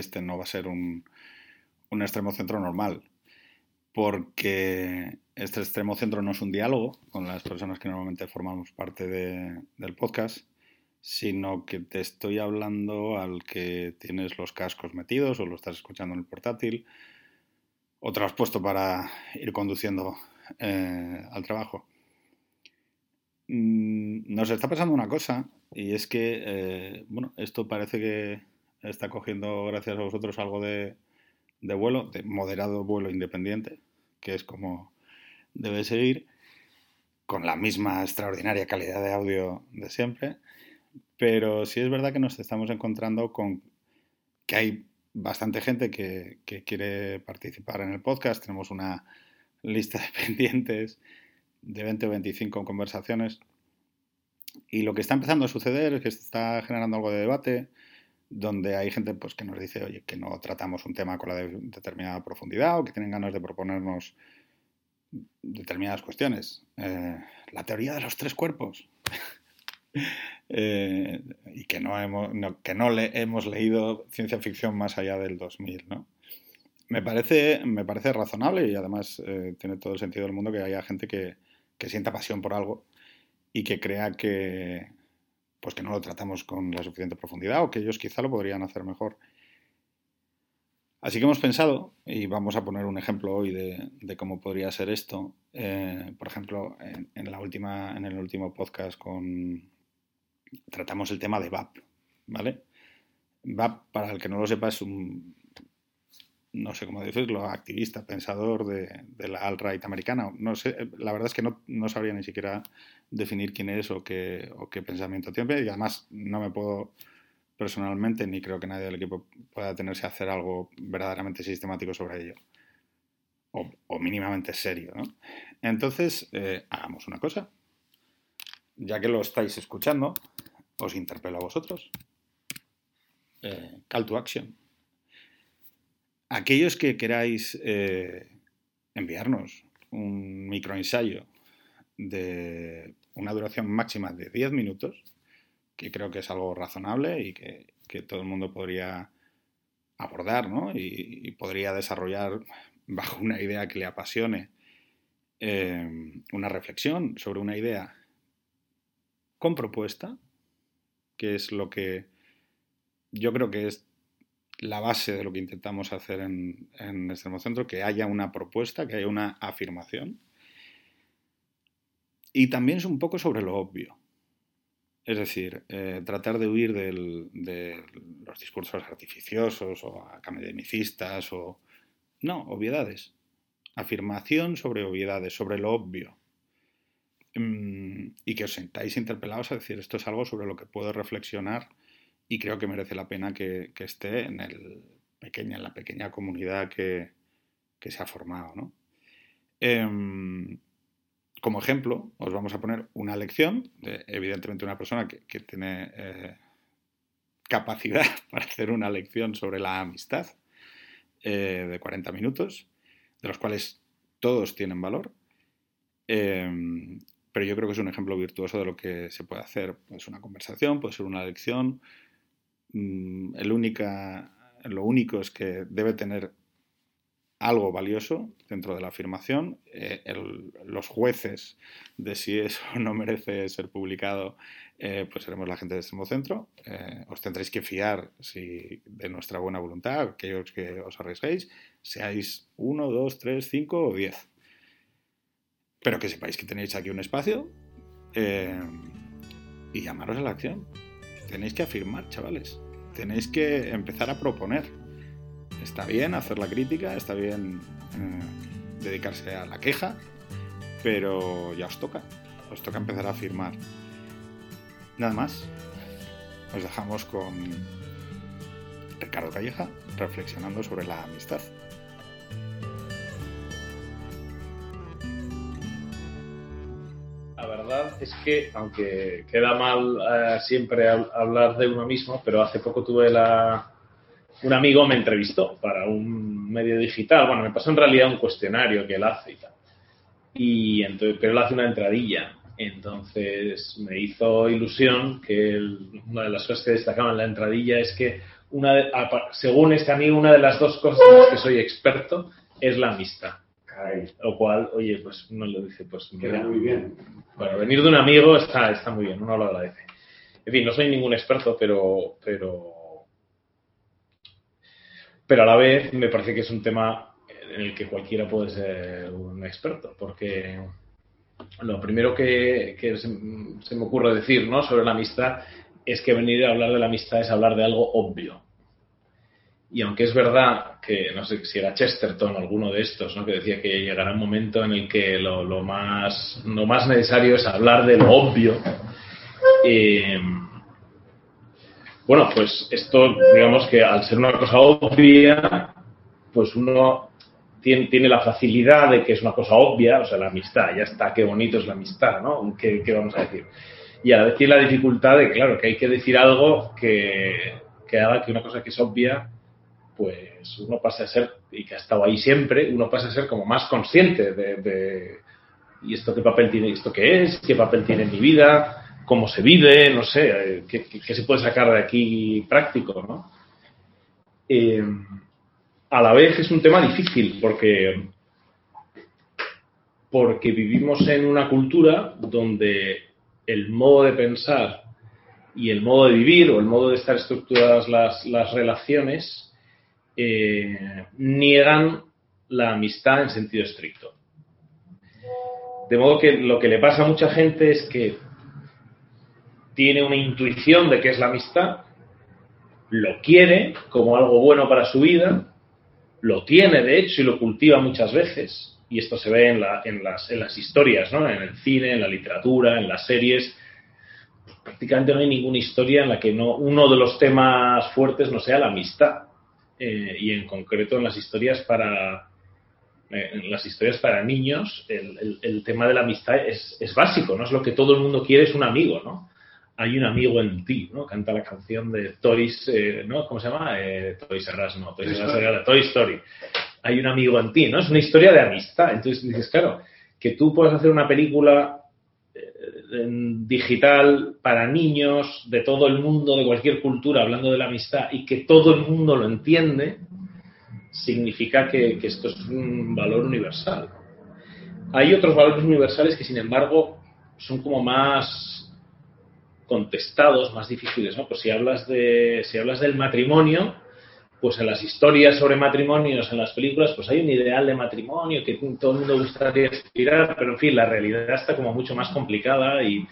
este no va a ser un, un extremo centro normal porque este extremo centro no es un diálogo con las personas que normalmente formamos parte de, del podcast, sino que te estoy hablando al que tienes los cascos metidos o lo estás escuchando en el portátil o te lo has puesto para ir conduciendo eh, al trabajo. Mm, nos está pasando una cosa y es que, eh, bueno, esto parece que está cogiendo, gracias a vosotros, algo de, vuelo, de moderado vuelo independiente, que es como debe seguir, con la misma extraordinaria calidad de audio de siempre. Pero sí es verdad que nos estamos encontrando con que hay bastante gente que, quiere participar en el podcast. Tenemos una lista de pendientes de 20 o 25 conversaciones. Y lo que está empezando a suceder es que está generando algo de debate, donde hay gente pues, que nos dice, oye, que no tratamos un tema con la de determinada profundidad o que tienen ganas de proponernos determinadas cuestiones. Eh, la teoría de los tres cuerpos. Eh, y que no, hemos, que no le hemos leído ciencia ficción más allá del 2000, ¿no? Me parece, me parece razonable y además eh, tiene todo el sentido del mundo que haya gente que, que sienta pasión por algo y que crea que, pues que no lo tratamos con la suficiente profundidad o que ellos quizá lo podrían hacer mejor. Así que hemos pensado, y vamos a poner un ejemplo hoy de, cómo podría ser esto. Eh, por ejemplo, en, la última, en el último podcast con, tratamos el tema de VAP, ¿vale? VAP, para el que no lo sepa, es un, no sé cómo decirlo, activista, pensador de, la alt-right americana. No sé, la verdad es que no, no, sabría ni siquiera definir quién es o qué, o qué pensamiento tiene, y además no me puedo personalmente, ni creo que nadie del equipo pueda tenerse a hacer algo verdaderamente sistemático sobre ello. O, mínimamente serio, ¿no? Entonces, eh, hagamos una cosa. Ya que lo estáis escuchando, os interpelo a vosotros. Eh, call to action. Aquellos que queráis eh, enviarnos un microensayo de una duración máxima de 10 minutos, que creo que es algo razonable y que, todo el mundo podría abordar ¿no? y, podría desarrollar bajo una idea que le apasione eh, una reflexión sobre una idea con propuesta, que es lo que yo creo que es la base de lo que intentamos hacer en, en Extremo Centro, que haya una propuesta, que haya una afirmación. Y también es un poco sobre lo obvio. Es decir, eh, tratar de huir de los discursos artificiosos o academicistas o... No, obviedades. Afirmación sobre obviedades, sobre lo obvio. Mm, y que os sentáis interpelados a decir esto es algo sobre lo que puedo reflexionar y creo que merece la pena que, esté en, el pequeña, en la pequeña comunidad que, se ha formado. ¿no? Em, como ejemplo, os vamos a poner una lección de, evidentemente, una persona que, tiene eh, capacidad para hacer una lección sobre la amistad eh, de 40 minutos, de los cuales todos tienen valor. Em, pero yo creo que es un ejemplo virtuoso de lo que se puede hacer. Puede ser una conversación, puede ser una lección. Mm, el única, lo único es que debe tener algo valioso dentro de la afirmación. Eh, los jueces de si eso no merece ser publicado, eh, pues seremos la gente de este Centro. Eh, os tendréis que fiar si, de nuestra buena voluntad, aquellos que os arriesguéis, seáis uno, dos, tres, cinco o diez. Pero que sepáis que tenéis aquí un espacio y llamaros a la acción. Tenéis que afirmar, chavales. Tenéis que empezar a proponer está bien hacer la crítica, está bien eh, dedicarse a la queja, pero ya os toca, os toca empezar a firmar. Nada más, os dejamos con Ricardo Calleja reflexionando sobre la amistad. Es que, aunque queda mal eh, siempre hablar de uno mismo, pero hace poco tuve la, un amigo me entrevistó para un medio digital. Bueno, me pasó en realidad un cuestionario que él hace y tal. Y entonces, pero él hace una entradilla. Entonces me hizo ilusión que una de las cosas que destacaba en la entradilla es que una según este amigo, una de las dos cosas en las que soy experto es la amistad. Lo cual, oye, pues uno le dice, pues Queda muy bien. Bueno, venir de un amigo está, está muy bien, uno lo agradece. En fin, no soy ningún experto, pero, pero, pero a la vez me parece que es un tema en el que cualquiera puede ser un experto, porque lo primero que, se, me ocurre decir ¿no? sobre la amistad es que venir a hablar de la amistad es hablar de algo obvio. Y aunque es verdad que, no sé si era Chesterton o alguno de estos, ¿no? que decía que llegará un momento en el que lo, más, lo más necesario es hablar de lo obvio, eh, bueno, pues esto, digamos que al ser una cosa obvia, pues uno tiene, tiene, la facilidad de que es una cosa obvia, o sea, la amistad, ya está, qué bonito es la amistad, ¿no? ¿Qué, qué vamos a decir? Y a la vez tiene la dificultad de, claro, que hay que decir algo que, que haga que una cosa que es obvia pues uno pasa a ser, y que ha estado ahí siempre, uno pasa a ser como más consciente de, ¿y esto qué papel tiene, esto qué es? ¿Qué papel tiene en mi vida? ¿Cómo se vive? No sé, eh, ¿qué, se puede sacar de aquí práctico? ¿no? Eh, a la vez es un tema difícil porque, porque vivimos en una cultura donde el modo de pensar y el modo de vivir o el modo de estar estructuradas las, las relaciones eh, niegan la amistad en sentido estricto. De modo que lo que le pasa a mucha gente es que tiene una intuición de qué es la amistad, lo quiere como algo bueno para su vida, lo tiene de hecho y lo cultiva muchas veces, y esto se ve en, las, historias, ¿no? en el cine, en la literatura, en las series. Prácticamente no hay ninguna historia en la que no, uno de los temas fuertes no sea la amistad. Eh, y en concreto en las historias para eh, en las historias para niños el, el, tema de la amistad es, es, básico, ¿no? Es lo que todo el mundo quiere, es un amigo, ¿no? Hay un amigo en ti, ¿no? Canta la canción de Toys, eh, ¿no? ¿Cómo se llama? Toys R Us, no, Toys R Us Toy Story. Hay un amigo en ti, ¿no? Es una historia de amistad. Entonces dices, claro, que tú puedas hacer una película digital para niños de todo el mundo, de cualquier cultura, hablando de la amistad y que todo el mundo lo entiende, significa que, esto es un valor universal. Hay otros valores universales que, sin embargo, son como más contestados, más difíciles, ¿no? Pues si hablas de, si hablas del matrimonio, pues en las historias sobre matrimonios, en las películas, pues hay un ideal de matrimonio que todo el mundo gustaría aspirar, pero en fin, la realidad está como mucho más complicada y,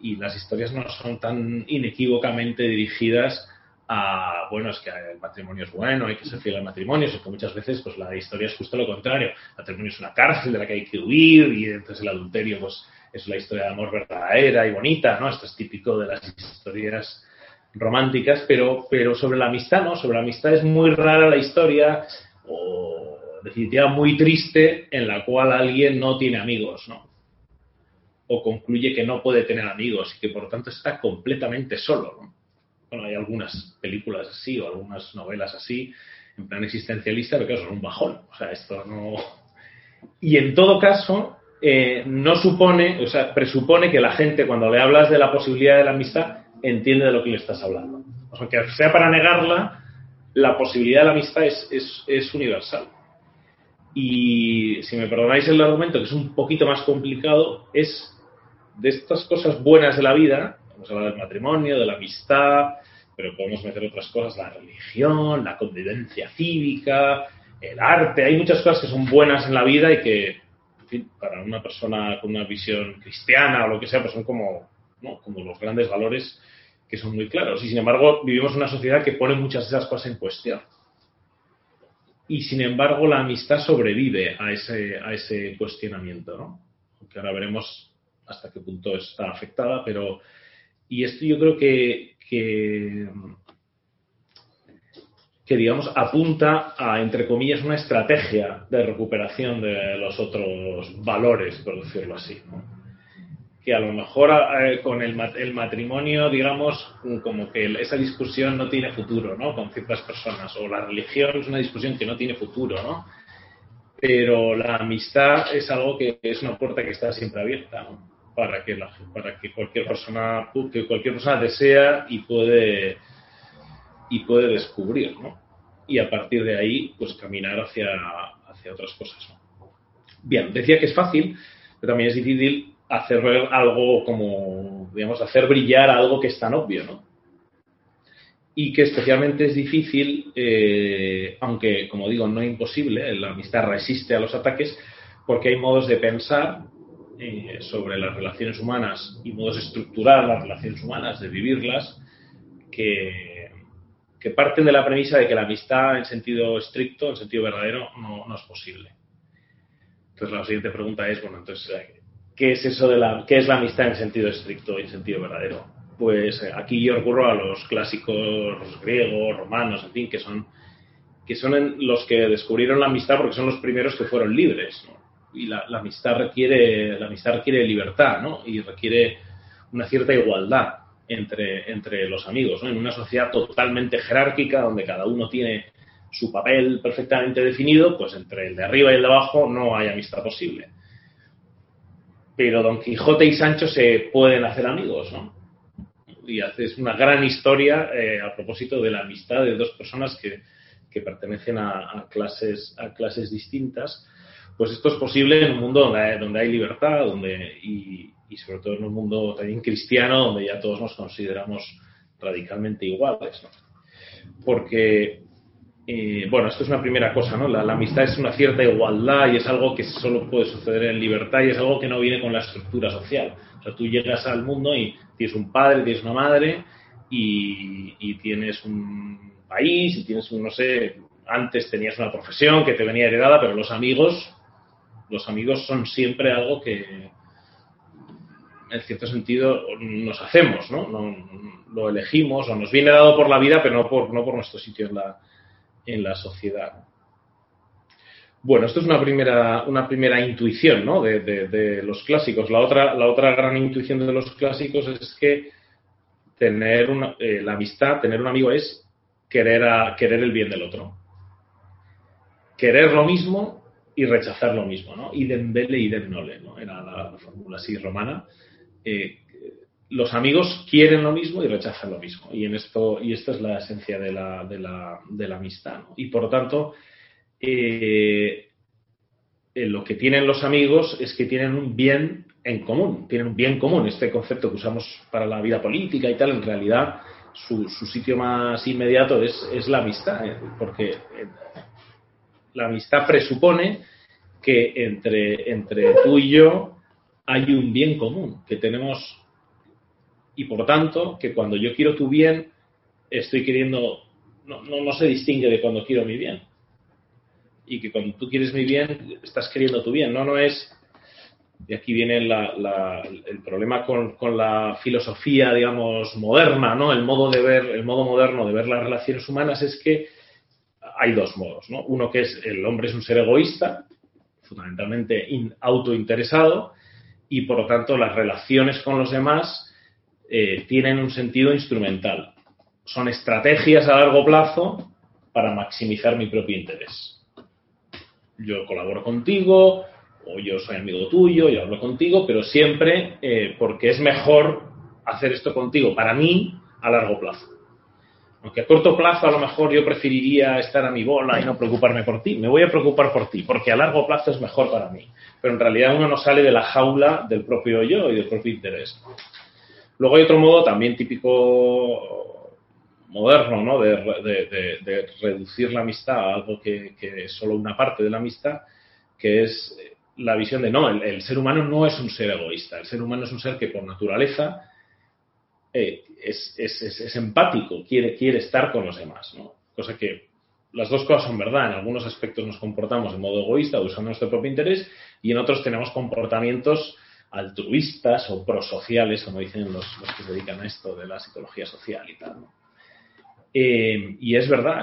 y las historias no son tan inequívocamente dirigidas a, bueno, es que el matrimonio es bueno, hay que ser fiel al matrimonio, sino que muchas veces pues la historia es justo lo contrario. El matrimonio es una cárcel de la que hay que huir y entonces el adulterio pues es la historia de amor verdadera y bonita, ¿no? Esto es típico de las historias románticas, pero, pero sobre la amistad, ¿no? Sobre la amistad es muy rara la historia, o definitiva muy triste, en la cual alguien no tiene amigos, ¿no? O concluye que no puede tener amigos y que por tanto está completamente solo, ¿no? Bueno, hay algunas películas así o algunas novelas así, en plan existencialista, pero claro, son un bajón. O sea, esto no. Y en todo caso, eh, no supone, o sea, presupone que la gente, cuando le hablas de la posibilidad de la amistad, entiende de lo que le estás hablando. O sea, que sea para negarla, la posibilidad de la amistad es, universal. Y si me perdonáis el argumento, que es un poquito más complicado, es de estas cosas buenas de la vida, vamos a hablar del matrimonio, de la amistad, pero podemos meter otras cosas, la religión, la convivencia cívica, el arte, hay muchas cosas que son buenas en la vida y que, en fin, para una persona con una visión cristiana o lo que sea, pues son como, ¿no? como los grandes valores que son muy claros. Y sin embargo, vivimos en una sociedad que pone muchas de esas cosas en cuestión. Y sin embargo, la amistad sobrevive a ese, a ese cuestionamiento, ¿no? Que ahora veremos hasta qué punto está afectada, pero. Y esto yo creo que, que, que digamos, apunta a, entre comillas, una estrategia de recuperación de los otros valores, por decirlo así. ¿no? Que a lo mejor con el, matrimonio, digamos, como que esa discusión no tiene futuro, ¿no? Con ciertas personas. O la religión es una discusión que no tiene futuro, ¿no? Pero la amistad es algo que es una puerta que está siempre abierta, ¿no? para que, para que cualquier persona que cualquier persona desea y puede y puede descubrir, ¿no? Y a partir de ahí, pues caminar hacia, hacia otras cosas. Bien, decía que es fácil, pero también es difícil hacer algo como, digamos, hacer brillar algo que es tan obvio, ¿no? Y que especialmente es difícil, eh, aunque, como digo, no es imposible, la amistad resiste a los ataques, porque hay modos de pensar eh, sobre las relaciones humanas y modos de estructurar las relaciones humanas, de vivirlas, que, parten de la premisa de que la amistad en sentido estricto, en sentido verdadero, no, no es posible. Entonces la siguiente pregunta es, bueno, entonces, ¿qué es eso de la, qué es la amistad en sentido estricto y en sentido verdadero? Pues eh, aquí yo recurro a los clásicos griegos, romanos, en fin, que son, que son los que descubrieron la amistad porque son los primeros que fueron libres, y la, amistad requiere la amistad requiere libertad ¿no? y requiere una cierta igualdad entre, entre los amigos ¿no? en una sociedad totalmente jerárquica donde cada uno tiene su papel perfectamente definido pues entre el de arriba y el de abajo no hay amistad posible pero Don Quijote y Sancho se pueden hacer amigos ¿no? y es una gran historia eh, a propósito de la amistad de dos personas que, que pertenecen a, a, clases a clases distintas pues esto es posible en un mundo donde hay, libertad donde, y, sobre todo en un mundo también cristiano donde ya todos nos consideramos radicalmente iguales. Porque, eh, bueno, esto es una primera cosa, ¿no? La, amistad es una cierta igualdad y es algo que solo puede suceder en libertad y es algo que no viene con la estructura social. O sea, tú llegas al mundo y tienes un padre, tienes una madre y, tienes un país y tienes un, no sé, antes tenías una profesión que te venía heredada, pero los amigos los amigos son siempre algo que, en cierto sentido, nos hacemos, ¿no? Lo elegimos o nos viene dado por la vida, pero no por, no por nuestro sitio en la, en la sociedad. Bueno, esto es una primera, una primera intuición ¿no? de, los clásicos. La otra, la otra gran intuición de los clásicos es que tener una, eh, la amistad, tener un amigo es querer, a, querer el bien del otro. Querer lo mismo y rechazar lo mismo, ¿no? Idem vele, idem nole, ¿no? Era la, fórmula así romana. Eh, los amigos quieren lo mismo y rechazan lo mismo. Y en esto, y esta es la esencia de la, de la, de la amistad. Y por lo tanto, eh, eh, lo que tienen los amigos es que tienen un bien en común, tienen un bien común. Este concepto que usamos para la vida política y tal, en realidad su, sitio más inmediato es, es la amistad, porque la amistad presupone que entre, entre tú y yo hay un bien común, que tenemos, y por tanto, que cuando yo quiero tu bien, estoy queriendo, no, no, se distingue de cuando quiero mi bien. Y que cuando tú quieres mi bien, estás queriendo tu bien. No, no es, y aquí viene el problema con, con, la filosofía, digamos, moderna, ¿no? El modo de ver, el modo moderno de ver las relaciones humanas es que hay dos modos, ¿no? Uno que es el hombre es un ser egoísta, fundamentalmente autointeresado, y por lo tanto las relaciones con los demás eh, tienen un sentido instrumental. Son estrategias a largo plazo para maximizar mi propio interés. Yo colaboro contigo, o yo soy amigo tuyo, yo hablo contigo, pero siempre eh, porque es mejor hacer esto contigo para mí a largo plazo. Aunque a corto plazo a lo mejor yo preferiría estar a mi bola y no preocuparme por ti. Me voy a preocupar por ti, porque a largo plazo es mejor para mí. Pero en realidad uno no sale de la jaula del propio yo y del propio interés. Luego hay otro modo también típico moderno, ¿no? De, reducir la amistad a algo que, es solo una parte de la amistad, que es la visión de no, el ser humano no es un ser egoísta. El ser humano es un ser que por naturaleza eh, es, es, empático, quiere, quiere estar con los demás, ¿no? Cosa que las dos cosas son verdad. En algunos aspectos nos comportamos de modo egoísta, usando nuestro propio interés, y en otros tenemos comportamientos altruistas o prosociales, como dicen los, que se dedican a esto de la psicología social y tal. Eh, y es verdad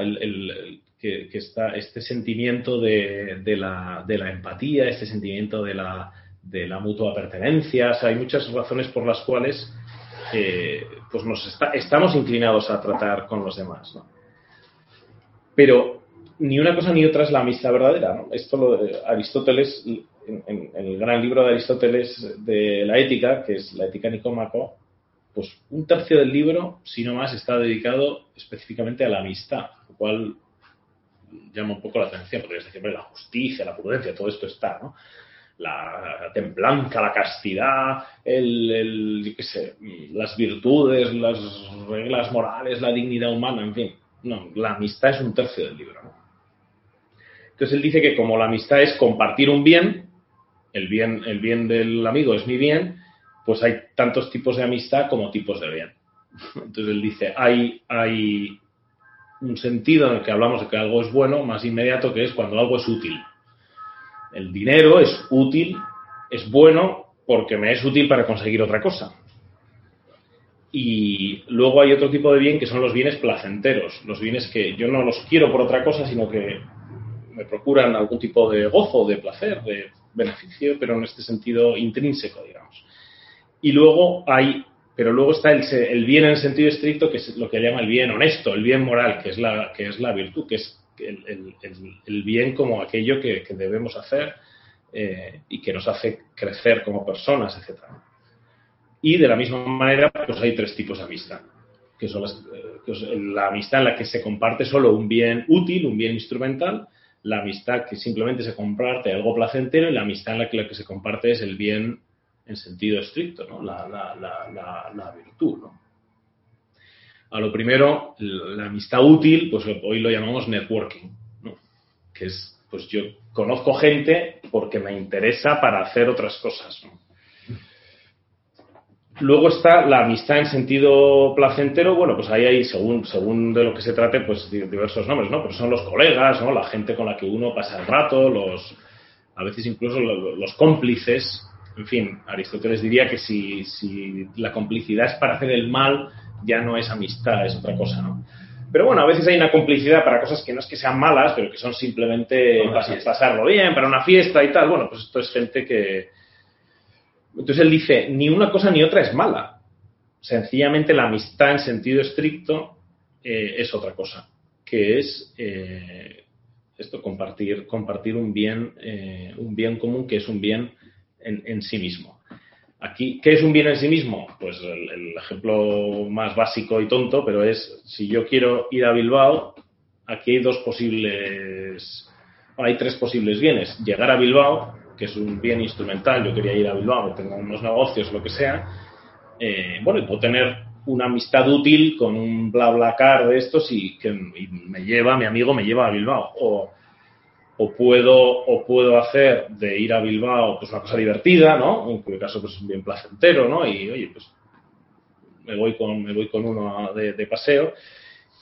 que, está este sentimiento de, de, la, de, la, empatía, este sentimiento de la, de la mutua pertenencia. hay muchas razones por las cuales pues nos estamos inclinados a tratar con los demás. Pero ni una cosa ni otra es la amistad verdadera. Esto lo, Aristóteles en, el gran libro de Aristóteles de la ética, que es la ética nicómaco, pues un tercio del libro, si no más, está dedicado específicamente a la amistad, lo cual llama un poco la atención, porque desde siempre la justicia, la prudencia, todo esto está, ¿no? La templanza, la castidad, el, sé, las virtudes, las reglas morales, la dignidad humana, en fin. No, la amistad es un tercio del libro, ¿no? Entonces él dice que como la amistad es compartir un bien, el bien, el bien del amigo es mi bien, pues hay tantos tipos de amistad como tipos de bien. Entonces él dice, hay, hay un sentido en el que hablamos de que algo es bueno más inmediato que es cuando algo es útil. El dinero es útil, es bueno porque me es útil para conseguir otra cosa. Y luego hay otro tipo de bien que son los bienes placenteros, los bienes que yo no los quiero por otra cosa, sino que me procuran algún tipo de gozo, de placer, de beneficio, pero en este sentido intrínseco, digamos. Y luego hay pero luego está el, bien en sentido estricto, que es lo que llama el bien honesto, el bien moral, que es la, que es la virtud, que es el, bien como aquello que, debemos hacer eh, y que nos hace crecer como personas, etc. Y de la misma manera, pues hay tres tipos de amistad, que son eh, la amistad en la que se comparte solo un bien útil, un bien instrumental, la amistad que simplemente se comparte algo placentero y la amistad en la que lo que se comparte es el bien en sentido estricto, ¿no? la, la, la, la virtud. ¿no? A lo primero, la amistad útil, pues hoy lo llamamos networking, ¿no? que es, pues yo conozco gente porque me interesa para hacer otras cosas. ¿no? Luego está la amistad en sentido placentero, bueno, pues ahí hay, según, según de lo que se trate, pues diversos nombres, ¿no? Pero son los colegas, ¿no? La gente con la que uno pasa el rato, los, a veces incluso los cómplices, en fin, Aristóteles diría que si, la complicidad es para hacer el mal, ya no es amistad, es otra cosa, ¿no? Pero bueno, a veces hay una complicidad para cosas que no es que sean malas, pero que son simplemente pasarlo bien, para una fiesta y tal. Bueno, pues esto es gente que... Entonces él dice, ni una cosa ni otra es mala. Sencillamente la amistad en sentido estricto eh, es otra cosa, que es eh, esto, compartir, compartir un bien, eh, un bien común que es un bien en, sí mismo. Aquí, ¿qué es un bien en sí mismo? Pues el, ejemplo más básico y tonto, pero es si yo quiero ir a Bilbao, aquí hay dos posibles, hay tres posibles bienes. Llegar a Bilbao, que es un bien instrumental, yo quería ir a Bilbao, tengo unos negocios, lo que sea. Eh, bueno, y puedo tener una amistad útil con un bla bla car de estos y que me lleva, mi amigo me lleva a Bilbao. O o puedo, o puedo hacer de ir a Bilbao pues una cosa divertida, ¿no? En cuyo caso pues bien placentero, ¿no? Y oye, pues me voy con, me voy con uno de, paseo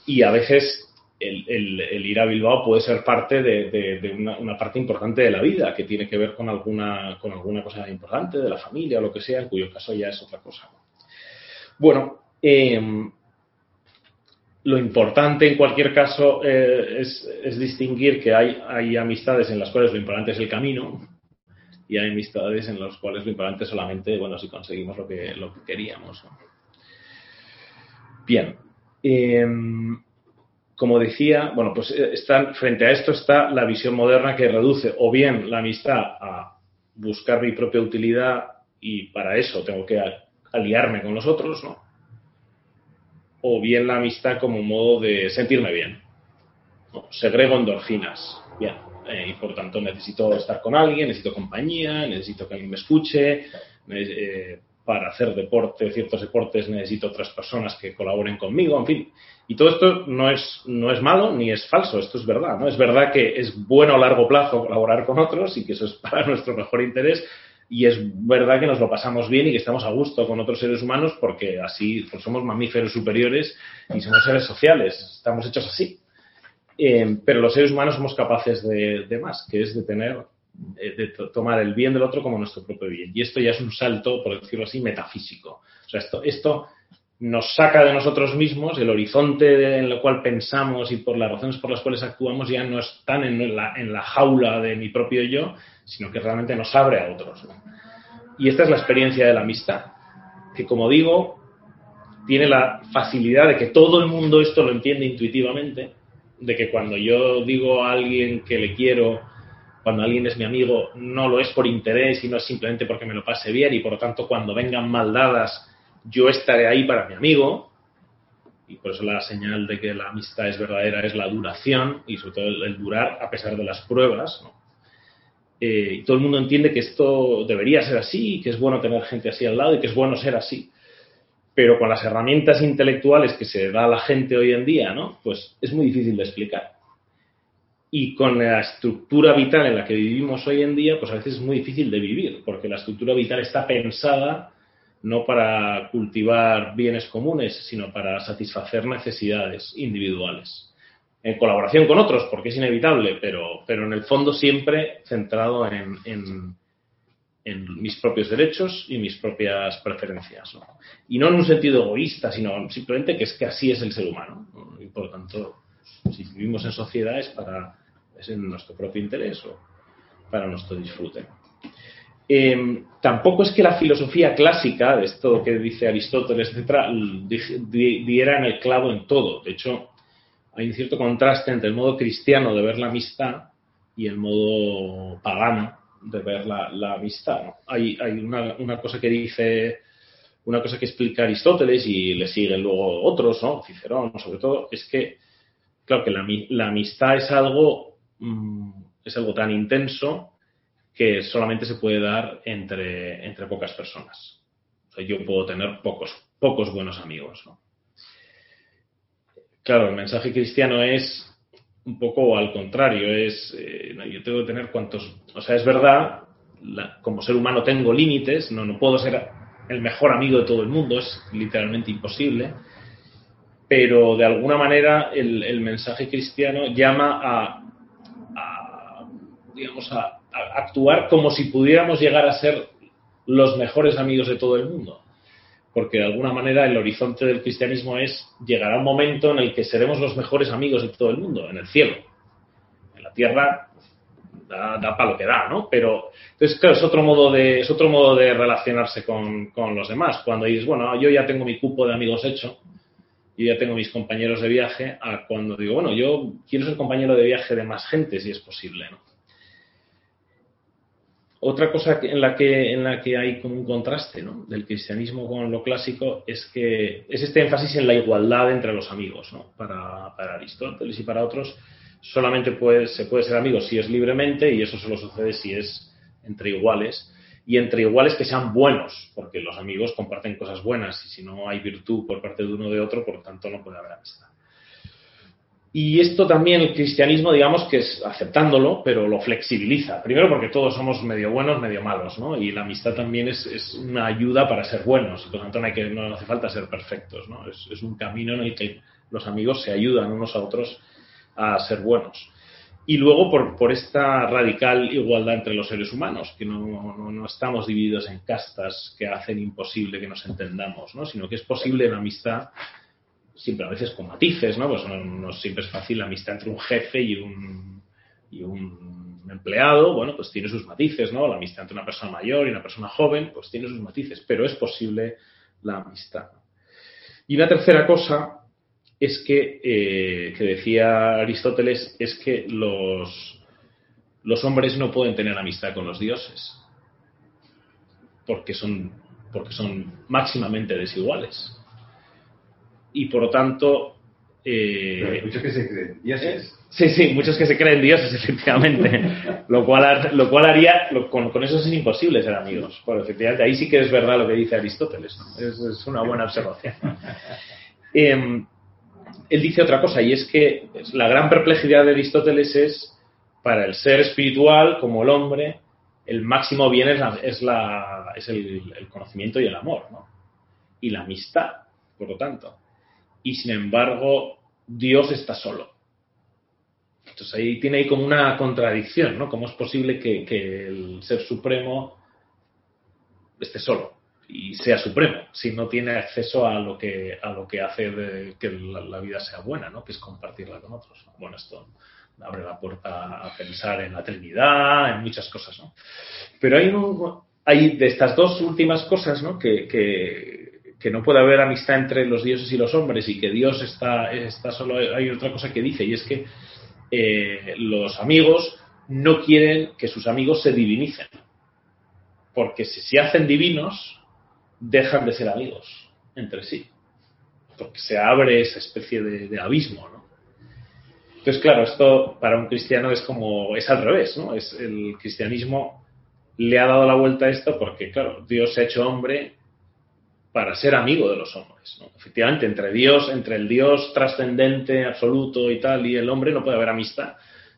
y a veces el, ir a Bilbao puede ser parte de, una, parte importante de la vida que tiene que ver con alguna, con alguna cosa importante de la familia o lo que sea, en cuyo caso ya es otra cosa. Bueno, eh, lo importante en cualquier caso eh, es, distinguir que hay, hay, amistades en las cuales lo importante es el camino y hay amistades en las cuales lo importante es solamente, bueno, si conseguimos lo que, lo que queríamos. Bien. Em, como decía, bueno, pues eh, está, frente a esto está la visión moderna que reduce o bien la amistad a buscar mi propia utilidad y para eso tengo que aliarme con los otros, ¿no? o bien la amistad como modo de sentirme bien. segrego endorfinas. Bien. Eh, y por tanto necesito estar con alguien, necesito compañía, necesito que alguien me escuche. Eh, para hacer deporte, ciertos deportes, necesito otras personas que colaboren conmigo, en fin. Y todo esto no es, no es malo ni es falso, esto es verdad, ¿no? Es verdad que es bueno a largo plazo colaborar con otros y que eso es para nuestro mejor interés, y es verdad que nos lo pasamos bien y que estamos a gusto con otros seres humanos porque así pues somos mamíferos superiores y somos seres sociales, estamos hechos así. Eh, pero los seres humanos somos capaces de, más, que es de tener, de tomar el bien del otro como nuestro propio bien. Y esto ya es un salto, por decirlo así, metafísico. O sea, esto, esto nos saca de nosotros mismos, el horizonte en el cual pensamos y por las razones por las cuales actuamos ya no están en la, en la jaula de mi propio yo, sino que realmente nos abre a otros. Y esta es la experiencia de la amistad, que como digo, tiene la facilidad de que todo el mundo esto lo entiende intuitivamente, de que cuando yo digo a alguien que le quiero, cuando alguien es mi amigo no lo es por interés y no es simplemente porque me lo pase bien y por lo tanto cuando vengan maldadas yo estaré ahí para mi amigo y por eso la señal de que la amistad es verdadera es la duración y sobre todo el, durar a pesar de las pruebas. Eh, y todo el mundo entiende que esto debería ser así, que es bueno tener gente así al lado y que es bueno ser así. Pero con las herramientas intelectuales que se da a la gente hoy en día, ¿no? pues es muy difícil de explicar y con la estructura vital en la que vivimos hoy en día, pues a veces es muy difícil de vivir, porque la estructura vital está pensada no para cultivar bienes comunes, sino para satisfacer necesidades individuales. En colaboración con otros, porque es inevitable, pero, pero en el fondo siempre centrado en, en, mis propios derechos y mis propias preferencias. Y no en un sentido egoísta, sino simplemente que es que así es el ser humano. Y por lo tanto, si vivimos en sociedad es para es en nuestro propio interés o para nuestro disfrute. Em, tampoco es que la filosofía clásica, de esto que dice Aristóteles, etcétera, diera en el clavo en todo. De hecho, hay un cierto contraste entre el modo cristiano de ver la amistad y el modo pagano de ver la, amistad. Hay, una, cosa que dice, una cosa que explica Aristóteles y le siguen luego otros, ¿no? Cicerón sobre todo, es que, claro, que la amistad es algo Mm, es algo tan intenso que solamente se puede dar entre, entre pocas personas. yo puedo tener pocos, pocos buenos amigos. Claro, el mensaje cristiano es un poco al contrario, es eh, yo tengo que tener cuantos, o sea, es verdad, como ser humano tengo límites, no, no puedo ser el mejor amigo de todo el mundo, es literalmente imposible, pero de alguna manera el, el mensaje cristiano llama a digamos, a, actuar como si pudiéramos llegar a ser los mejores amigos de todo el mundo. Porque de alguna manera el horizonte del cristianismo es llegará un momento en el que seremos los mejores amigos de todo el mundo, en el cielo. En la tierra da, da para lo que da, ¿no? Pero entonces, claro, es otro modo de, es otro modo de relacionarse con, con los demás. Cuando dices, bueno, yo ya tengo mi cupo de amigos hecho, y ya tengo mis compañeros de viaje, a cuando digo, bueno, yo quiero ser compañero de viaje de más gente si es posible, ¿no? Otra cosa en la que, en la que hay como un contraste del cristianismo con lo clásico es que es este énfasis en la igualdad entre los amigos. ¿no? Para, para, Aristóteles y para otros, solamente se puede ser amigo si es libremente y eso solo sucede si es entre iguales y entre iguales que sean buenos, porque los amigos comparten cosas buenas y si no hay virtud por parte de uno de otro, por lo tanto no puede haber amistad. Y esto también el cristianismo, digamos que es aceptándolo, pero lo flexibiliza. Primero porque todos somos medio buenos, medio malos, ¿no? Y la amistad también es, una ayuda para ser buenos. Por lo tanto, no, hay que, no hace falta ser perfectos, ¿no? Es, es, un camino en el que los amigos se ayudan unos a otros a ser buenos. Y luego por, por esta radical igualdad entre los seres humanos, que no, no, no, estamos divididos en castas que hacen imposible que nos entendamos, ¿no? Sino que es posible en amistad siempre a veces con matices, ¿no? Pues no, siempre es fácil la amistad entre un jefe y un, y un empleado, bueno, pues tiene sus matices, ¿no? La amistad entre una persona mayor y una persona joven, pues tiene sus matices, pero es posible la amistad. Y la tercera cosa es que, eh, que decía Aristóteles, es que los, los hombres no pueden tener amistad con los dioses, porque son, porque son máximamente desiguales y por lo tanto... Eh, muchos que se creen dioses. Sí, sí, muchos que se creen dioses, efectivamente. lo, cual, lo cual haría, con, con, eso es imposible ser amigos. Bueno, efectivamente, ahí sí que es verdad lo que dice Aristóteles. Es, una buena observación. Em, él dice otra cosa, y es que la gran perplejidad de Aristóteles es, para el ser espiritual, como el hombre, el máximo bien es, la, es, la, es el, el, conocimiento y el amor, ¿no? Y la amistad, por lo tanto y sin embargo Dios está solo. Entonces ahí tiene ahí como una contradicción, ¿no? ¿Cómo es posible que, el ser supremo esté solo y sea supremo si no tiene acceso a lo que, a lo que hace que la, vida sea buena, ¿no? Que es compartirla con otros. Bueno, esto abre la puerta a pensar en la Trinidad, en muchas cosas, ¿no? Pero hay, hay de estas dos últimas cosas, ¿no? que no puede haber amistad entre los dioses y los hombres y que Dios está, está solo. Hay otra cosa que dice y es que eh, los amigos no quieren que sus amigos se divinicen. Porque si se hacen divinos, dejan de ser amigos entre sí. Porque se abre esa especie de, abismo, ¿no? Entonces, claro, esto para un cristiano es como, es al revés, ¿no? Es el cristianismo le ha dado la vuelta a esto porque, claro, Dios se ha hecho hombre para ser amigo de los hombres. ¿no? Efectivamente, entre Dios, entre el Dios trascendente, absoluto y tal, y el hombre no puede haber amistad,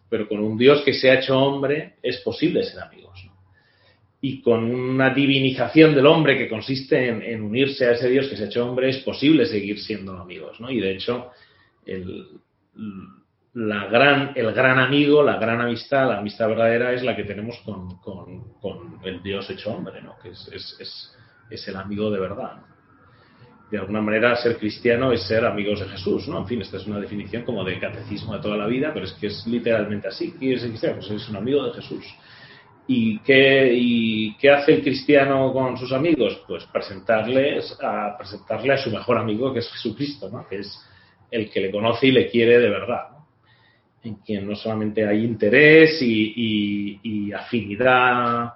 pero con un Dios que se ha hecho hombre es posible ser amigos. ¿no? Y con una divinización del hombre que consiste en, unirse a ese Dios que se ha hecho hombre es posible seguir siendo amigos. ¿no? Y de hecho, el, la gran, el gran amigo, la gran amistad, la amistad verdadera es la que tenemos con, con, el Dios hecho hombre, ¿no? que es, es, es, el amigo de verdad. De alguna manera, ser cristiano es ser amigos de Jesús. ¿no? En fin, esta es una definición como de catecismo de toda la vida, pero es que es literalmente así. ¿Quién es cristiano? Pues es un amigo de Jesús. ¿Y qué, ¿Y qué hace el cristiano con sus amigos? Pues presentarles a, presentarle a su mejor amigo, que es Jesucristo, ¿no? que es el que le conoce y le quiere de verdad en quien no solamente hay interés y, afinidad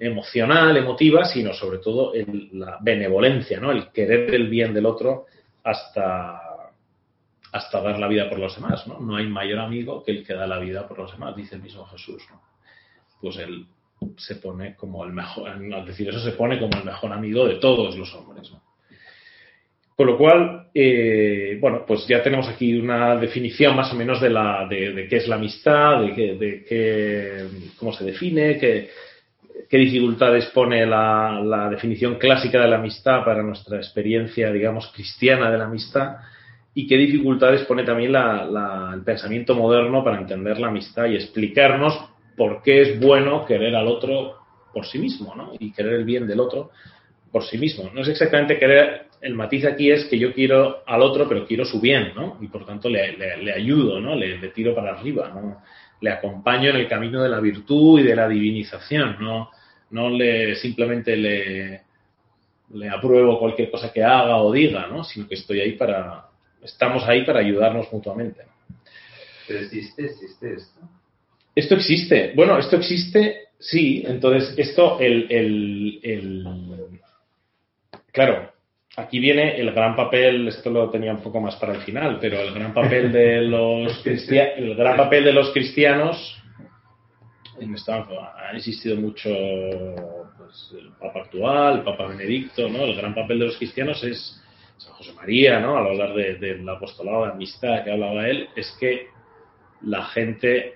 emocional, emotiva, sino sobre todo la benevolencia, ¿no? El querer el bien del otro hasta, hasta dar la vida por los demás, ¿no? No hay mayor amigo que el que da la vida por los demás, dice el mismo Jesús, ¿no? Pues él se pone como el mejor, al decir eso se pone como el mejor amigo de todos los hombres. Con lo cual, eh, bueno, pues ya tenemos aquí una definición más o menos de, la, de, qué es la amistad, de, de qué, cómo se define, qué, qué dificultades pone la, definición clásica de la amistad para nuestra experiencia, digamos, cristiana de la amistad y qué dificultades pone también el pensamiento moderno para entender la amistad y explicarnos por qué es bueno querer al otro por sí mismo, ¿no? Y querer el bien del otro por sí mismo. No es exactamente querer, el matiz aquí es que yo quiero al otro, pero quiero su bien, ¿no? Y por tanto le, le, ayudo, ¿no? Le, tiro para arriba, ¿no? Le acompaño en el camino de la virtud y de la divinización, ¿no? No le, simplemente le, le apruebo cualquier cosa que haga o diga, ¿no? Sino que estoy ahí para, estamos ahí para ayudarnos mutuamente. Pero existe, existe esto. Esto existe. Bueno, esto existe, sí. Entonces, esto, el, el Claro, aquí viene el gran papel, esto lo tenía un poco más para el final, pero el gran papel de los, el gran papel de los cristianos, en ha existido mucho pues, el Papa actual, el Papa Benedicto, ¿no? El gran papel de los cristianos es San José María, ¿no? Al hablar del apostolado de amistad que hablaba él, es que la gente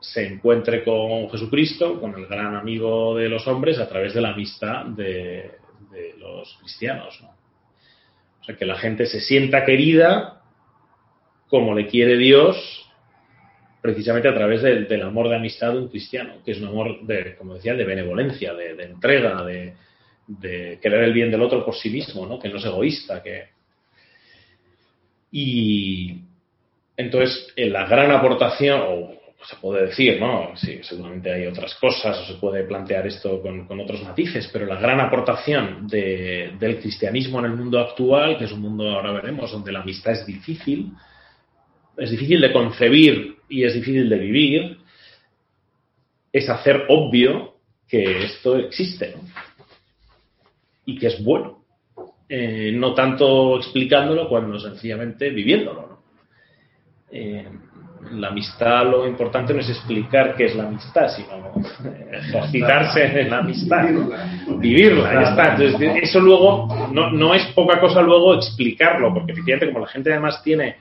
se encuentre con Jesucristo, con el gran amigo de los hombres, a través de la amistad de, de los cristianos. ¿no? O sea, que la gente se sienta querida como le quiere Dios, precisamente a través del, amor de amistad de un cristiano, que es un amor, de, como decía, de benevolencia, de, entrega, de, querer el bien del otro por sí mismo, ¿no? que no es egoísta. Que... Y entonces, en la gran aportación, o se puede decir, ¿no? Sí, seguramente hay otras cosas o se puede plantear esto con, otros matices, pero la gran aportación del cristianismo en el mundo actual, que es un mundo, ahora veremos, donde la amistad es difícil, es difícil de concebir y es difícil de vivir, es hacer obvio que esto existe y que es bueno. Eh, no tanto explicándolo cuando sencillamente viviéndolo. ¿no? Eh, la amistad lo importante no es explicar qué es la amistad, sino ejercitarse en la amistad, vivirla, está. Entonces, eso luego no, no, es poca cosa luego explicarlo, porque efectivamente como la gente además tiene,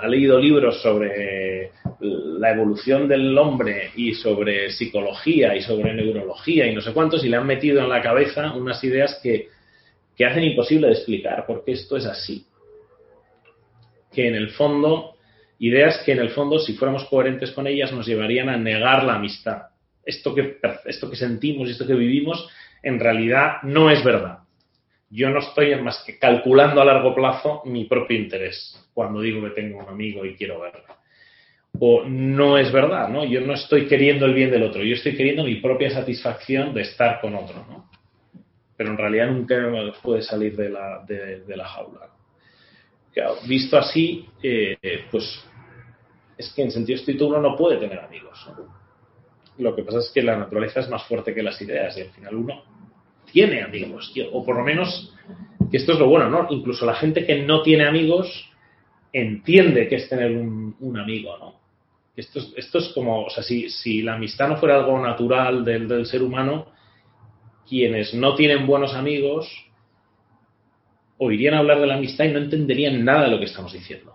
ha leído libros sobre la evolución del hombre y sobre psicología y sobre neurología y no sé cuántos, y le han metido en la cabeza unas ideas que, que hacen imposible de explicar, porque esto es así. Que en el fondo Ideas que en el fondo, si fuéramos coherentes con ellas, nos llevarían a negar la amistad. Esto que, esto que sentimos y esto que vivimos, en realidad no es verdad. Yo no estoy más que calculando a largo plazo mi propio interés cuando digo que tengo un amigo y quiero verlo. O no es verdad, ¿no? Yo no estoy queriendo el bien del otro, yo estoy queriendo mi propia satisfacción de estar con otro, ¿no? Pero en realidad nunca puede salir de la, de, la jaula. visto así, eh, pues es que en sentido estricto uno no puede tener amigos. Lo que pasa es que la naturaleza es más fuerte que las ideas y al final uno tiene amigos, o por lo menos, que esto es lo bueno, ¿no? Incluso la gente que no tiene amigos entiende que es tener un, amigo, ¿no? Esto es, esto es como, o sea, si, si la amistad no fuera algo natural del, del ser humano, quienes no tienen buenos amigos oirían hablar de la amistad y no entenderían nada de lo que estamos diciendo.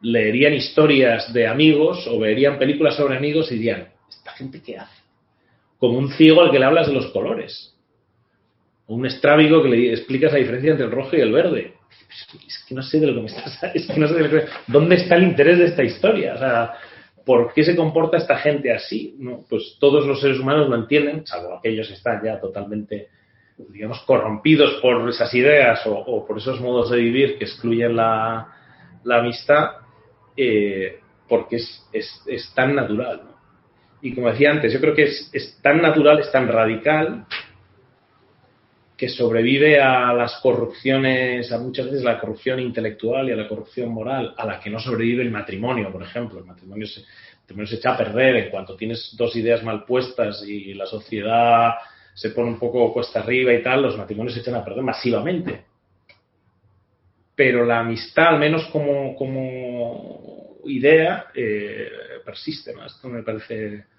Leerían historias de amigos o verían películas sobre amigos y dirían, ¿esta gente qué hace? Como un ciego al que le hablas de los colores. O un estrábigo que le explicas la diferencia entre el rojo y el verde. Es que no sé de lo que me estás... Es. ¿Dónde está el interés de esta historia? O sea, ¿por qué se comporta esta gente así? Pues todos los seres humanos lo entienden, salvo aquellos que están ya totalmente, digamos, corrompidos por esas ideas o, por esos modos de vivir que excluyen la, amistad, eh, porque es, tan natural. Y como decía antes, yo creo que es, tan natural, es tan radical, que sobrevive a las corrupciones, a muchas veces la corrupción intelectual y a la corrupción moral, a la que no sobrevive el matrimonio, por ejemplo. El matrimonio se, echa a perder en cuanto tienes dos ideas mal puestas y la sociedad se pone un poco cuesta arriba y tal, los matrimonios se echan a perder masivamente. Pero la amistad, al menos como, como idea, eh, persiste. Esto me parece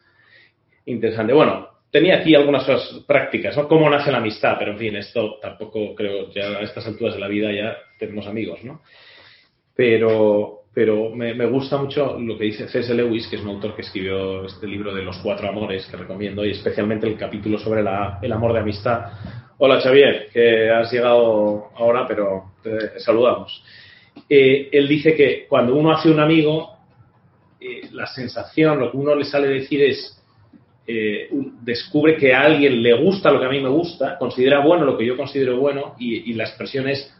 interesante. Bueno, tenía aquí algunas cosas prácticas, ¿no? Cómo nace la amistad, pero en fin, esto tampoco creo, que a estas alturas de la vida ya tenemos amigos, ¿no? Pero, pero me, gusta mucho lo que dice C.S. Lewis, que es un autor que escribió este libro de los cuatro amores, que recomiendo, y especialmente el capítulo sobre el amor de amistad. Hola Xavier, que has llegado ahora, pero te saludamos. Eh, él dice que cuando uno hace un amigo, eh, la sensación, lo que uno le sale decir es, eh, descubre que a alguien le gusta lo que a mí me gusta, considera bueno lo que yo considero bueno y, la expresión es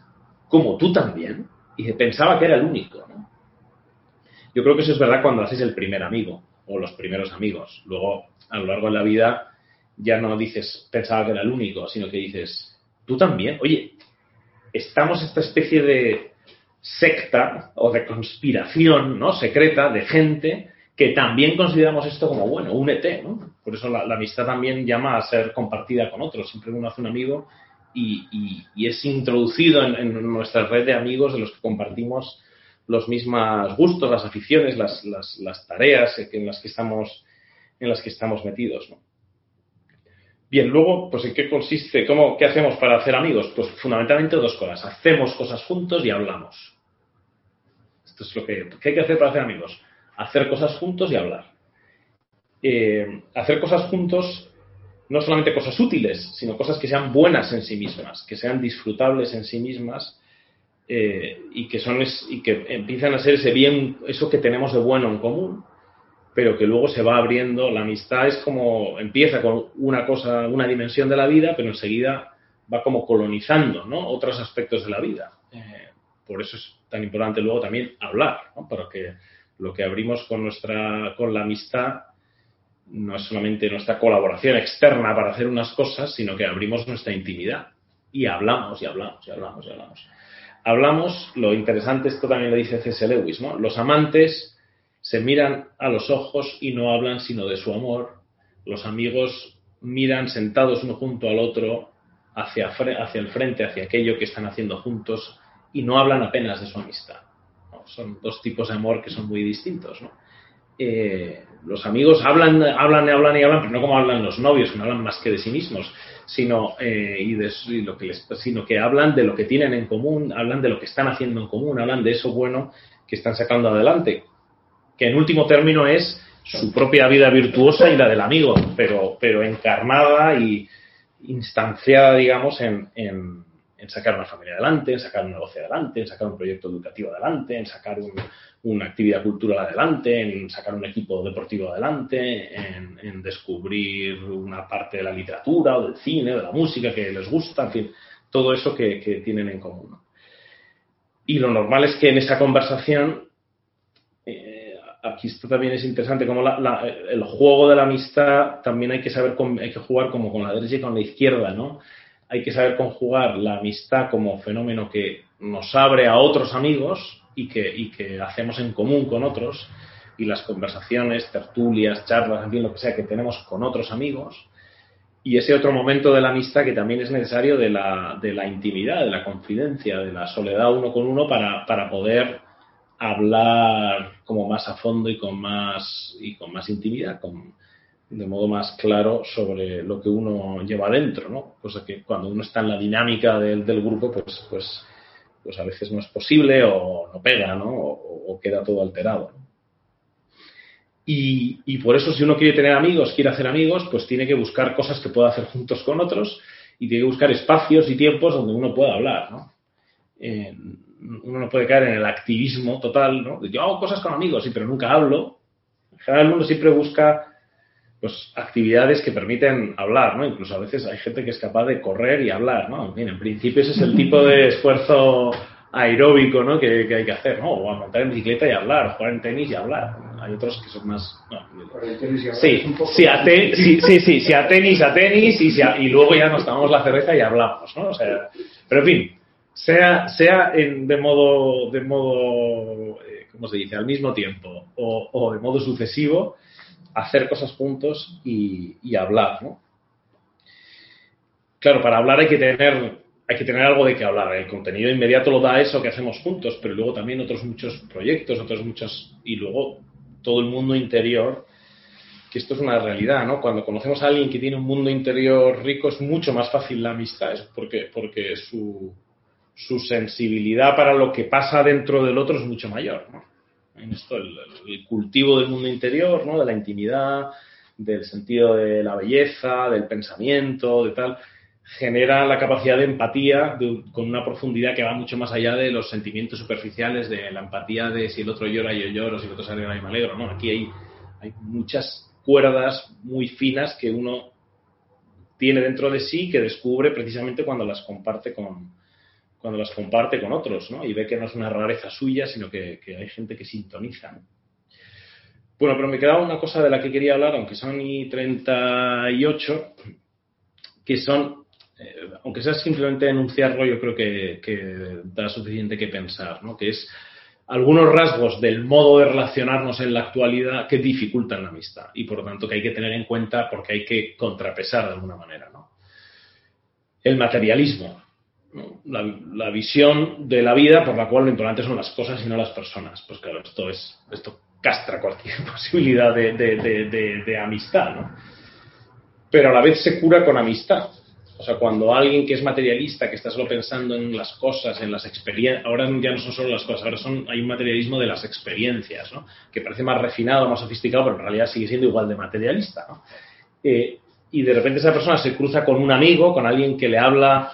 como tú también. Y pensaba que era el único. Yo creo que eso es verdad cuando haces el primer amigo o los primeros amigos. Luego, a lo largo de la vida, ya no dices pensaba que era el único, sino que dices tú también. Oye, estamos esta especie de secta o de conspiración ¿no? secreta de gente que también consideramos esto como bueno, un ET, ¿no? Por eso la, amistad también llama a ser compartida con otros. Siempre uno hace un amigo y, es introducido en, nuestra red de amigos de los que compartimos los mismos gustos, las aficiones, las, tareas en las que estamos, en las que estamos metidos. Bien, luego, pues ¿en qué consiste? ¿Cómo, ¿Qué hacemos para hacer amigos? Pues fundamentalmente dos cosas. Hacemos cosas juntos y hablamos. Esto es lo que, ¿qué hay que hacer para hacer amigos hacer cosas juntos y hablar. Eh, hacer cosas juntos, no solamente cosas útiles, sino cosas que sean buenas en sí mismas, que sean disfrutables en sí mismas eh, y que son y que empiezan a ser ese bien, eso que tenemos de bueno en común, pero que luego se va abriendo. La amistad es como empieza con una cosa, una dimensión de la vida, pero enseguida va como colonizando ¿no? otros aspectos de la vida. Eh, por eso es tan importante luego también hablar, para que lo que abrimos con, nuestra, con la amistad no es solamente nuestra colaboración externa para hacer unas cosas, sino que abrimos nuestra intimidad y hablamos y hablamos y hablamos y hablamos. Hablamos, lo interesante, esto también lo dice C.S. Lewis, ¿no? Los amantes se miran a los ojos y no hablan sino de su amor. Los amigos miran sentados uno junto al otro hacia, hacia el frente, hacia aquello que están haciendo juntos y no hablan apenas de su amistad son dos tipos de amor que son muy distintos, ¿no? Eh, los amigos hablan, hablan y hablan y hablan, pero no como hablan los novios, que no hablan más que de sí mismos, sino, eh, y de, lo que les, sino que hablan de lo que tienen en común, hablan de lo que están haciendo en común, hablan de eso bueno que están sacando adelante, que en último término es su propia vida virtuosa y la del amigo, pero, pero encarnada y instanciada, digamos, en, en sacar una familia adelante, en sacar un negocio adelante, en sacar un proyecto educativo adelante, en sacar una actividad cultural adelante, en sacar un equipo deportivo adelante, en, descubrir una parte de la literatura o del cine, de la música que les gusta, en fin, todo eso que, tienen en común. Y lo normal es que en esa conversación, eh, aquí esto también es interesante, como el juego de la amistad también hay que saber, hay que jugar como con la derecha y con la izquierda, ¿no? Hay que saber conjugar la amistad como fenómeno que nos abre a otros amigos y que, que hacemos en común con otros, y las conversaciones, tertulias, charlas, en fin, lo que sea que tenemos con otros amigos. Y ese otro momento de la amistad que también es necesario de la, de intimidad, de la confidencia, de la soledad uno con uno para, para poder hablar como más a fondo y con más, y con más intimidad, con, de modo más claro sobre lo que uno lleva dentro, ¿no? Cosa que cuando uno está en la dinámica del, del grupo, pues, pues, pues a veces no es posible o no pega, ¿no? O, queda todo alterado. Y, y, por eso si uno quiere tener amigos, quiere hacer amigos, pues tiene que buscar cosas que pueda hacer juntos con otros y tiene que buscar espacios y tiempos donde uno pueda hablar, ¿no? Uno no puede caer en el activismo total, ¿no? Yo hago cosas con amigos, sí, pero nunca hablo. En general, el mundo siempre busca pues, actividades que permiten hablar, ¿no? Incluso a veces hay gente que es capaz de correr y hablar, ¿no? En, fin, en principio ese es el tipo de esfuerzo aeróbico, ¿no? Que, que, hay que hacer, ¿no? O a montar en bicicleta y hablar, jugar en tenis y hablar. Hay otros que son más... No, sí, sí, a te, sí, sí, sí, sí, a tenis, a tenis y, a, y luego ya nos tomamos la cerveza y hablamos, ¿no? O sea, pero en fin, sea, sea en, de modo, de modo eh, ¿cómo se dice?, al mismo tiempo o, o, de modo sucesivo, hacer cosas juntos y, hablar, ¿no? Claro, para hablar hay que tener hay que tener algo de qué hablar. El contenido inmediato lo da eso que hacemos juntos, pero luego también otros muchos proyectos, otros muchos y luego todo el mundo interior, que esto es una realidad, ¿no? Cuando conocemos a alguien que tiene un mundo interior rico es mucho más fácil la amistad, es porque porque su su sensibilidad para lo que pasa dentro del otro es mucho mayor. ¿no? En esto, el, cultivo del mundo interior, ¿no? de la intimidad, del sentido de la belleza, del pensamiento, de tal, genera la capacidad de empatía de, con una profundidad que va mucho más allá de los sentimientos superficiales, de la empatía de si el otro llora, yo lloro, si el otro se alegra, yo me alegro. ¿no? Aquí hay, hay muchas cuerdas muy finas que uno tiene dentro de sí que descubre precisamente cuando las comparte con, cuando las comparte con otros, ¿no? Y ve que no es una rareza suya, sino que, hay gente que sintoniza, ¿no? Bueno, pero me quedaba una cosa de la que quería hablar, aunque son y 38, que son, eh, aunque sea simplemente enunciarlo, yo creo que, que, da suficiente que pensar, ¿no? Que es algunos rasgos del modo de relacionarnos en la actualidad que dificultan la amistad y por lo tanto que hay que tener en cuenta porque hay que contrapesar de alguna manera, ¿no? El materialismo, la, visión de la vida por la cual lo importante son las cosas y no las personas. Pues claro, esto es esto castra cualquier posibilidad de, de, de, de, amistad, ¿no? Pero a la vez se cura con amistad. O sea, cuando alguien que es materialista, que está solo pensando en las cosas, en las experiencias, ahora ya no son solo las cosas, ahora son, hay un materialismo de las experiencias, ¿no? Que parece más refinado, más sofisticado, pero en realidad sigue siendo igual de materialista, ¿no? Eh, y de repente esa persona se cruza con un amigo, con alguien que le habla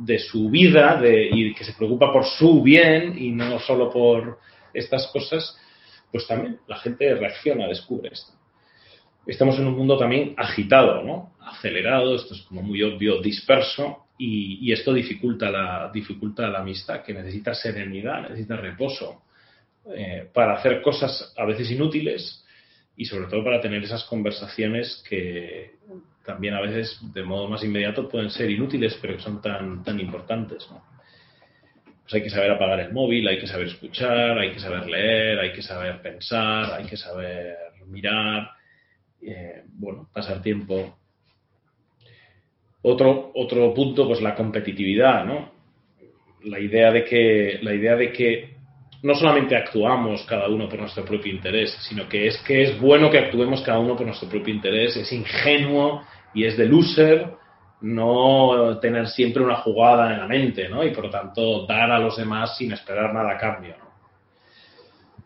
de su vida y que se preocupa por su bien y no solo por estas cosas, pues también la gente reacciona, descubre esto. Estamos en un mundo también agitado, ¿no? acelerado, esto es como muy obvio, disperso, y, y esto dificulta la, dificulta la amistad, que necesita serenidad, necesita reposo, eh, para hacer cosas a veces inútiles y sobre todo para tener esas conversaciones que, también a veces de modo más inmediato pueden ser inútiles, pero que son tan, tan importantes. ¿no? Pues hay que saber apagar el móvil, hay que saber escuchar, hay que saber leer, hay que saber pensar, hay que saber mirar, eh, bueno, pasar tiempo. Otro, otro punto, pues la competitividad, ¿no? La idea de que, la idea de que no solamente actuamos cada uno por nuestro propio interés, sino que es que es bueno que actuemos cada uno por nuestro propio interés, es ingenuo y es de no tener siempre una jugada en la mente, ¿no? Y por lo tanto dar a los demás sin esperar nada a cambio, ¿no?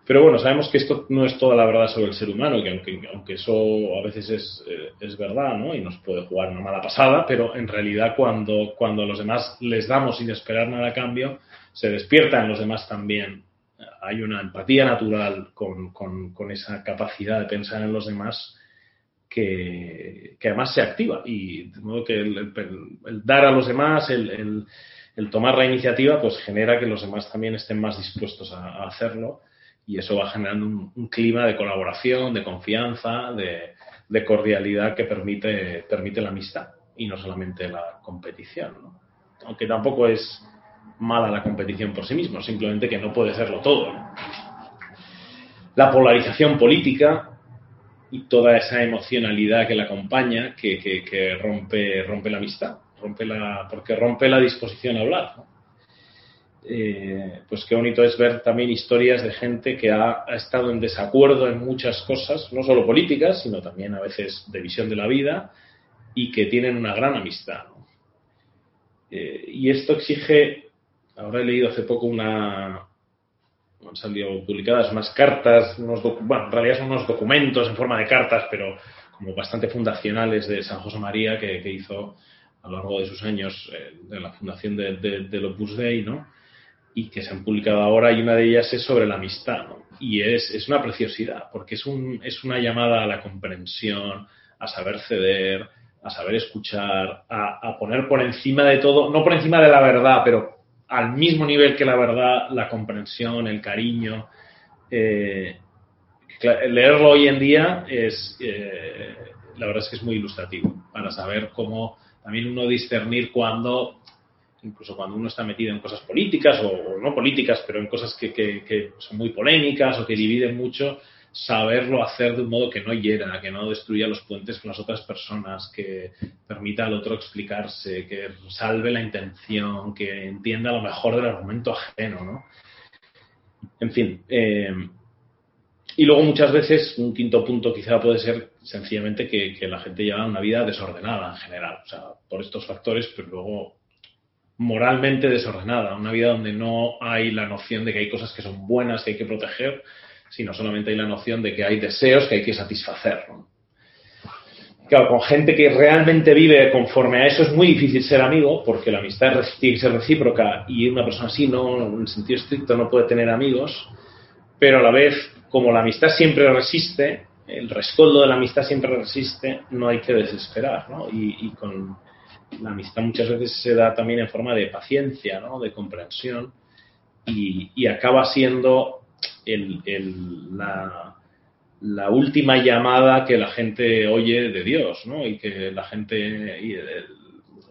Pero bueno, sabemos que esto no es toda la verdad sobre el ser humano, que aunque, aunque eso a veces es, eh, es, verdad, ¿no? Y nos puede jugar una mala pasada, pero en realidad cuando, cuando a los demás les damos sin esperar nada a cambio, se despiertan los demás también hay una empatía natural con, con, con, esa capacidad de pensar en los demás que, que además se activa y de modo que el, el, el dar a los demás, el, el, tomar la iniciativa, pues genera que los demás también estén más dispuestos a, a hacerlo y eso va generando un, un, clima de colaboración, de confianza, de, de cordialidad que permite, permite la amistad y no solamente la competición. ¿no? Aunque tampoco es mala la competición por sí mismo, simplemente que no puede serlo todo. la polarización política y toda esa emocionalidad que la acompaña que, que, rompe, rompe la amistad, rompe la, porque rompe la disposición a hablar. Eh, pues qué bonito es ver también historias de gente que ha, estado en desacuerdo en muchas cosas, no solo políticas, sino también a veces de visión de la vida, y que tienen una gran amistad. Eh, y esto exige, ahora he leído hace poco una, han salido publicadas unas cartas, unos bueno, en realidad son unos documentos en forma de cartas, pero como bastante fundacionales de San José María que, que hizo a lo largo de sus años eh, de la fundación de, de, del Opus Dei, ¿no? y que se han publicado ahora y una de ellas es sobre la amistad. ¿no? Y es, es, una preciosidad, porque es, un, es una llamada a la comprensión, a saber ceder, a saber escuchar, a, a, poner por encima de todo, no por encima de la verdad, pero al mismo nivel que la verdad, la comprensión, el cariño. Eh, leerlo hoy en día es, eh, la verdad es que es muy ilustrativo para saber cómo también uno discernir cuando incluso cuando uno está metido en cosas políticas o, no políticas, pero en cosas que, son muy polémicas o que dividen mucho, saberlo hacer de un modo que no hiera, que no destruya los puentes con las otras personas, que permita al otro explicarse, que salve la intención, que entienda lo mejor del argumento ajeno, ¿no? En fin. Eh, y luego muchas veces un quinto punto quizá puede ser sencillamente que, que la gente lleva una vida desordenada en general, o sea, por estos factores, pero luego moralmente desordenada, una vida donde no hay la noción de que hay cosas que son buenas que hay que proteger, sino solamente hay la noción de que hay deseos que hay que satisfacer. Claro, con gente que realmente vive conforme a eso es muy difícil ser amigo, porque la amistad tiene que ser recíproca y una persona así, no, en sentido estricto, no puede tener amigos, pero a la vez, como la amistad siempre resiste, el rescoldo de la amistad siempre resiste, no hay que desesperar. Y, con, la amistad muchas veces se da también en forma de paciencia, ¿no? de comprensión, y acaba siendo la, última llamada que la gente oye de Dios, ¿no? y que la gente,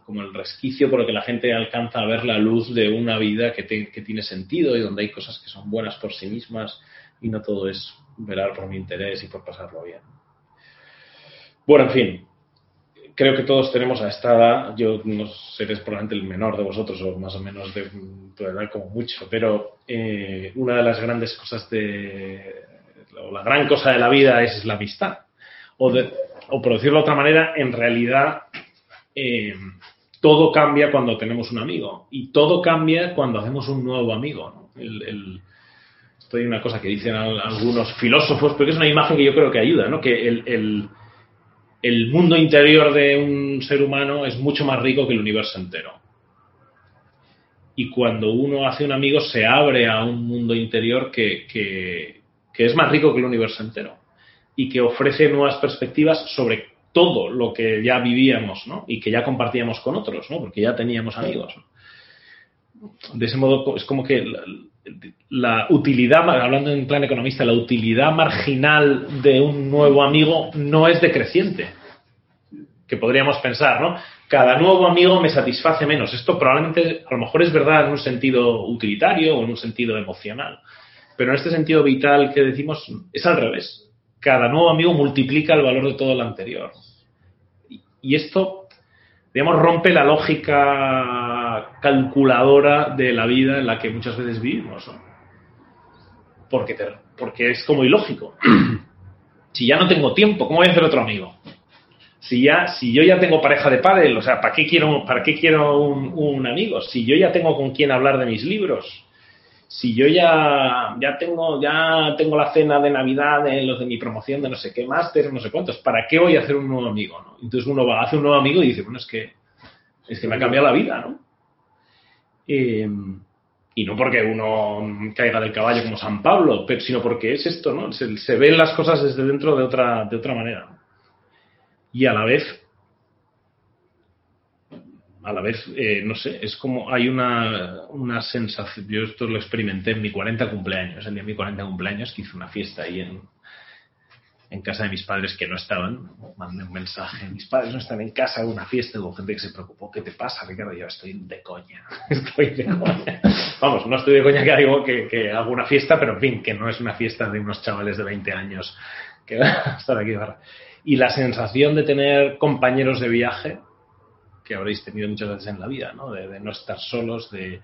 como el resquicio por el que la gente alcanza a ver la luz de una vida que tiene sentido y donde hay cosas que son buenas por sí mismas y no todo es velar por mi interés y por pasarlo bien. Bueno, en fin, creo que todos tenemos a esta edad, yo no seré probablemente el menor de vosotros o más o menos de tu edad como mucho, pero eh, una de las grandes cosas de, o la gran cosa de la vida es la amistad. O, o por decirlo de otra manera, en realidad eh, todo cambia cuando tenemos un amigo y todo cambia cuando hacemos un nuevo amigo. ¿no? El, esto hay una cosa que dicen algunos filósofos, pero que es una imagen que yo creo que ayuda, ¿no? que el el mundo interior de un ser humano es mucho más rico que el universo entero. Y cuando uno hace un amigo se abre a un mundo interior que, es más rico que el universo entero y que ofrece nuevas perspectivas sobre todo lo que ya vivíamos ¿no? y que ya compartíamos con otros, ¿no? porque ya teníamos amigos. De ese modo es como que la, utilidad, hablando en plan economista, la utilidad marginal de un nuevo amigo no es decreciente, que podríamos pensar, ¿no? Cada nuevo amigo me satisface menos. Esto probablemente, a lo mejor es verdad en un sentido utilitario o en un sentido emocional, pero en este sentido vital que decimos es al revés. Cada nuevo amigo multiplica el valor de todo el anterior. Y esto, digamos, rompe la lógica calculadora de la vida en la que muchas veces vivimos. Porque, te, porque es como ilógico. si ya no tengo tiempo, ¿cómo voy a hacer otro amigo? Si, ya, si yo ya tengo pareja de pádel, o sea, ¿para qué quiero, para qué quiero un, un, amigo? Si yo ya tengo con quién hablar de mis libros, si yo ya, ya, tengo, ya tengo la cena de Navidad de los de mi promoción de no sé qué máster, no sé cuántos, ¿para qué voy a hacer un nuevo amigo? ¿no? Entonces uno va, hace un nuevo amigo y dice, bueno, es que, es que me ha cambiado la vida, ¿no? Eh, y no porque uno caiga del caballo como San Pablo, pero, sino porque es esto, ¿no? Se, se, ven las cosas desde dentro de otra, de otra manera. Y a la vez, a la vez, eh, no sé, es como hay una, una sensación, yo esto lo experimenté en mi 40 cumpleaños, el día de mi 40 cumpleaños, que hice una fiesta ahí en, en casa de mis padres que no estaban, mandé un mensaje, mis padres no están en casa, una fiesta, hubo gente que se preocupó, ¿qué te pasa, Ricardo? Yo estoy de coña, estoy de coña. Vamos, no estoy de coña que digo que, que hago una fiesta, pero en fin, que no es una fiesta de unos chavales de 20 años que van a estar aquí. Y la sensación de tener compañeros de viaje, que habréis tenido muchas veces en la vida, ¿no? De, no estar solos, de,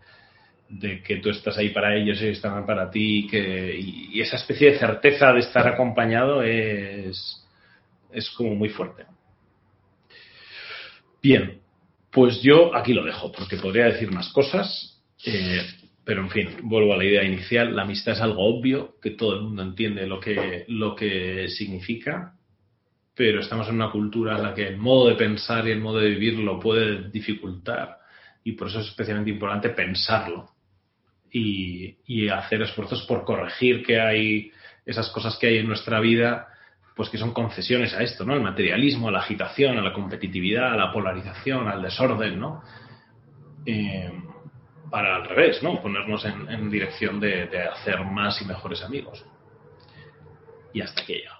que tú estás ahí para ellos ellos están para ti que, y, y esa especie de certeza de estar acompañado es, es como muy fuerte. Bien, pues yo aquí lo dejo porque podría decir más cosas, eh, pero en fin, vuelvo a la idea inicial, la amistad es algo obvio, que todo el mundo entiende lo que, lo que significa, pero estamos en una cultura en la que el modo de pensar y el modo de vivir lo puede dificultar y por eso es especialmente importante pensarlo y, y, hacer esfuerzos por corregir que hay esas cosas que hay en nuestra vida, pues que son concesiones a esto, ¿no? Al materialismo, a la agitación, a la competitividad, a la polarización, al desorden, ¿no? Eh, para al revés, ¿no? Ponernos en, dirección de, hacer más y mejores amigos. Y hasta aquí he llegado.